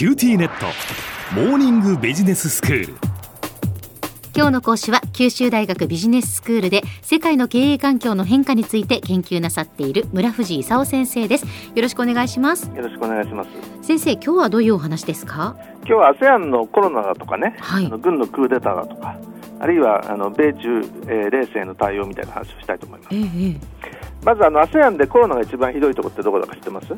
QTnet。モーニングビジネススクール。今日の講師は九州大学ビジネススクールで世界の経営環境の変化について研究なさっている村藤功先生です。よろしくお願いします。よろしくお願いします。先生今日はどういうお話ですか？今日は ASEAN のコロナだとかね、はい。あの軍のクーデターだとかあるいはあの米中、えー冷戦への対応みたいな話をしたいと思います。ええええまずあの ASEAN でコロナが一番ひどいところってどこだか知ってます？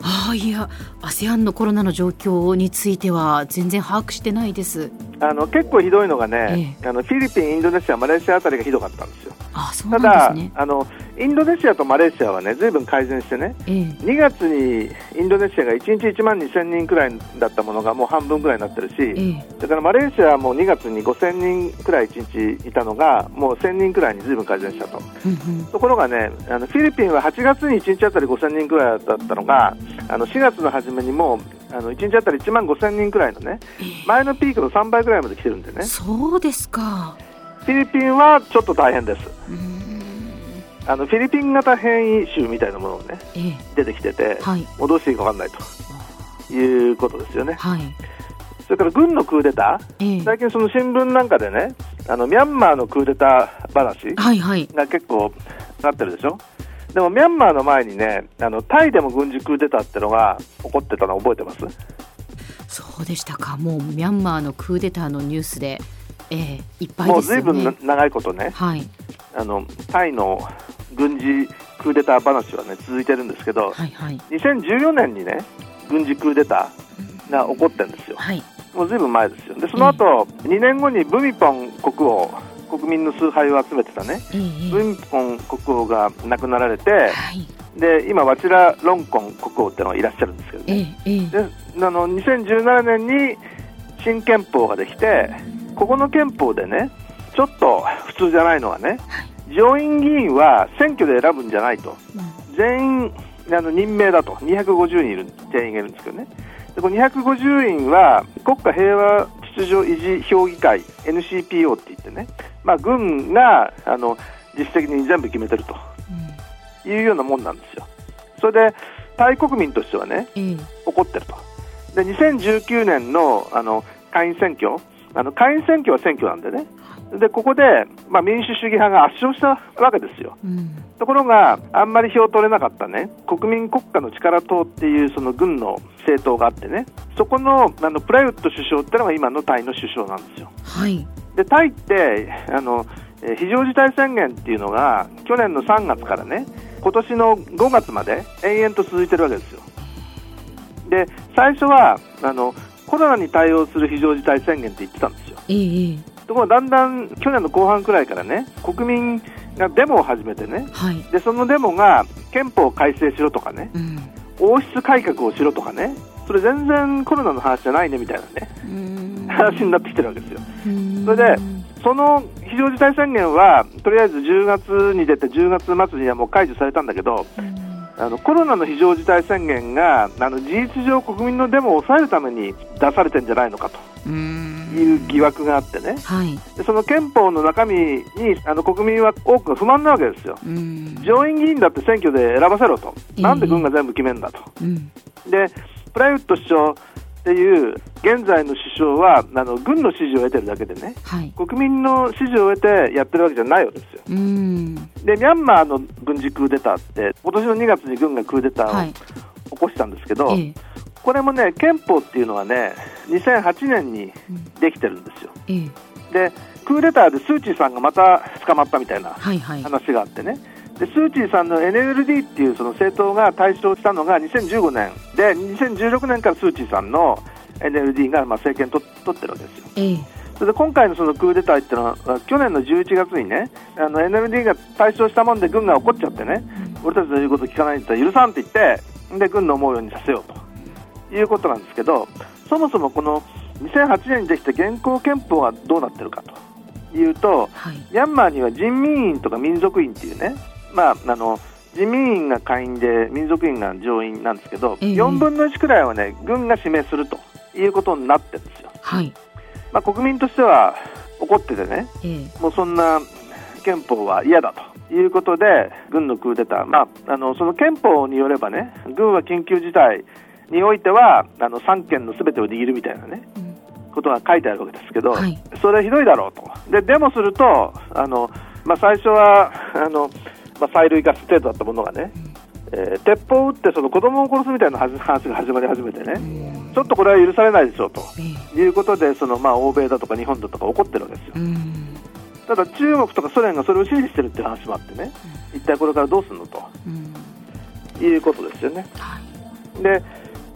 ああいや ASEAN のコロナの状況については全然把握してないです。あの結構ひどいのがね、えあのフィリピン、インドネシア、マレーシアあたりがひどかったんですよ。あそうただなんですね。あの、インドネシアとマレーシアはね、ずいぶん改善してね、ええ。2月にインドネシアが1日1万2000人くらいだったものがもう半分くらいになってるし、ええ。それからマレーシアはもう2月に5000人くらい1日いたのが、もう1000人くらいにずいぶん改善したと。うんうん。ところがね、あのフィリピンは8月に1日あたり5000人くらいだったのが、あの4月の初めにもうあの1日あたり1万5000人くらいのね、前のピークの3倍くらいまで来てるんでね、そうですか。フィリピンはちょっと大変です。うーんあのフィリピン型変異種みたいなものがねええ。出てきてて、はい。もうどうしていいか分かんないということですよね。はい。それから軍のクーデタええ。ー、最近その新聞なんかでね、あのミャンマーのクーデター話はいはい。が結構なってるでしょ？でもミャンマーの前にね、あのタイでも軍事クーデターってのが起こってたの覚えてます？そうでしたか。もうミャンマーのクーデターのニュースでええいっぱいもうですよね。ずいぶんな長いことね、はい。あのタイの軍事クーデター話はね続いてるんですけど、はいはい。2014年にね、軍事クーデターが起こってるんですよ。はい。もうずいぶん前ですよ。で、その後、2年後にブミポン国王、国民の崇拝を集めてたね、えええブミポン国王が亡くなられて、えはい。で、今、ワチラ・ロンコン国王ってのがいらっしゃるんですけどえね。えええで、あの、2017年に新憲法ができて、ここの憲法でね、ちょっと普通じゃないのはね、上院議員は選挙で選ぶんじゃないと。全員あの任命だと、250人いる全員がいるんですけどね、でこの250人は国家平和秩序維持評議会、NCPO って言ってね、まあ、軍があの実質的に全部決めてると。いうようなもんなんですよ。それで、タイ国民としてはね、ええ。怒ってると。で、2019年のあの下院選挙、あの下院選挙は選挙なんでね、でここで、まあ、民主主義派が圧勝したわけですよ。うんところが、あんまり票取れなかったね、国民国家の力党っていうその軍の政党があってね、そこのあのプラユット首相ってのが今のタイの首相なんですよ。はいで、タイって、あの、えー非常事態宣言っていうのが、去年の3月からね、今年の5月まで延々と続いてるわけですよ。で、最初は、あの、コロナに対応する非常事態宣言って言ってたんですよ。ええ。ええところがだんだん去年の後半くらいからね、国民がデモを始めてね、はい。でそのデモが憲法を改正しろとかね、うん。王室改革をしろとかね、それ全然コロナの話じゃないねみたいなね、うん。話になってきてるわけですよ。うん。それでその非常事態宣言は、とりあえず10月に出て、10月末にはもう解除されたんだけど、うんあのコロナの非常事態宣言があの事実上、国民のデモを抑えるために出されてんじゃないのかと。うん。いう疑惑があってね、はい。でその憲法の中身にあの国民は多くが不満なわけですよ。うん。上院議員だって選挙で選ばせろと、ええなんで軍が全部決めるんだと、うん。でプライウッド首相っていう現在の首相はあの軍の支持を得てるだけでね、はい。国民の支持を得てやってるわけじゃないわけですよ。うん。で、ミャンマーの軍事クーデターって、今年の2月に軍がクーデターをはい。起こしたんですけど、ええ。これもね、憲法っていうのはね、2008年にうんできてるんですよ。ええ。で、クーデターでスー・チーさんがまた捕まったみたいなはいはい。話があってね、でスー・チーさんの NLD っていうその政党が対象したのが2015年。で、2016年からスー・チーさんの NLD がまあ政権と取ってるわけですよ。ええ。それで今回のそのクーデターっていうのは、去年の11月にね、あの NLD が対象したもんで軍が怒っちゃってね、俺たちの言うこと聞かないんだったら許さんって言って、で軍の思うようにさせようと。いうことなんですけど、そもそもこの2008年にできた現行憲法がどうなってるかというと、はい。ミャンマーには人民院とか民族院っていうね、まあ、あの人民院が下院で民族院が上院なんですけど、ええ。4分の1くらいはね、軍が指名するということになってるんですよ。はい。まあ、国民としては怒っててね、ええ。もうそんな憲法は嫌だということで、軍のクーデター、まあ、あのその憲法によればね、軍は緊急事態においてはあの3県のすべてを握るみたいなね、ことが書いてあるわけですけど、はい、それひどいだろうと。で、デモすると、あの、まあ、最初は、あの、まあ、催涙ガス程度だったものがね、えー、鉄砲を撃ってその子供を殺すみたいな 話が始まり始めてね、ちょっとこれは許されないでしょうということで、そのまあ欧米だとか日本だとか怒ってるわけですよ。ただ、中国とかソ連がそれを支持してるっていう話もあってね、一体これからどうするのと、いうことですよね。で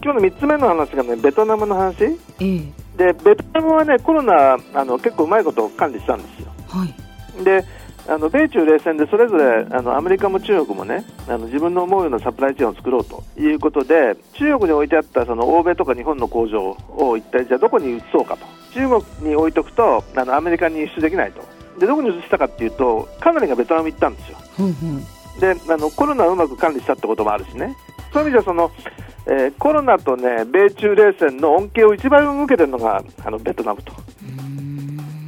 今日の3つ目の話がねベトナムの話、でベトナムはねコロナあの結構うまいこと管理したんですよ。はい、であの米中冷戦でそれぞれあのアメリカも中国もねあの自分の思うようなサプライチェーンを作ろうということで中国に置いてあったその欧米とか日本の工場を一体じゃあどこに移そうかと。中国に置いとくとあのアメリカに輸出できないと。でどこに移したかっていうとかなりがベトナム行ったんですよ、であのコロナをうまく管理したってこともあるしね。そういう意味ではその、えー、コロナとね米中冷戦の恩恵を一番受けてるのがあのベトナムと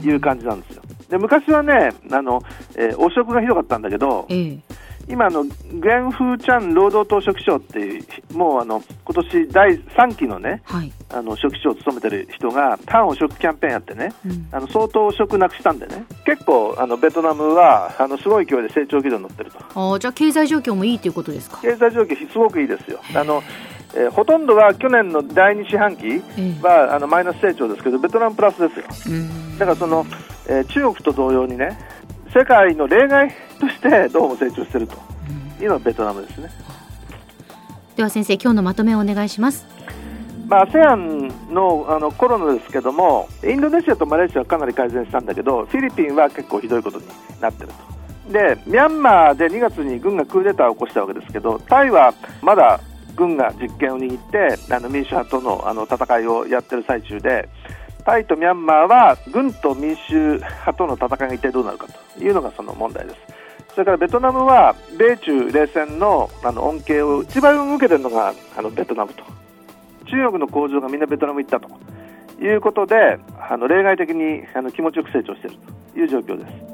いう感じなんですよで昔はねあの、えー、汚職がひどかったんだけど、えー、今の、ゲン・フー・チャン労働党書記長っていう、もうあの今年第3期のね、はい、あの書記長を務めてる人が、反汚職キャンペーンやってね、うん、あの相当汚職なくしたんでね、結構、あのベトナムはあのすごい勢いで成長軌道に乗ってると。あじゃあ、経済状況もいいということですか？経済状況、すごくいいですよ。あのえー、ほとんどは去年の第2四半期は、あのマイナス成長ですけど、ベトナムプラスですよ。だからその、えー、中国と同様にね、世界の例外としてどうも成長しているというのがベトナムですね。では先生、今日のまとめをお願いします。まあ、ASEAN のあのコロナですけども、インドネシアとマレーシアはかなり改善したんだけど、フィリピンは結構ひどいことになってると。で、ミャンマーで2月に軍がクーデターを起こしたわけですけど、タイはまだ軍が実権を握ってあの民主派とのあの戦いをやってる最中でタイとミャンマーは軍と民衆派との戦いが一体どうなるかというのがその問題です。それからベトナムは米中冷戦のあの恩恵を一番受けているのがあのベトナムと中国の工場がみんなベトナム行ったということであの例外的にあの気持ちよく成長しているという状況です。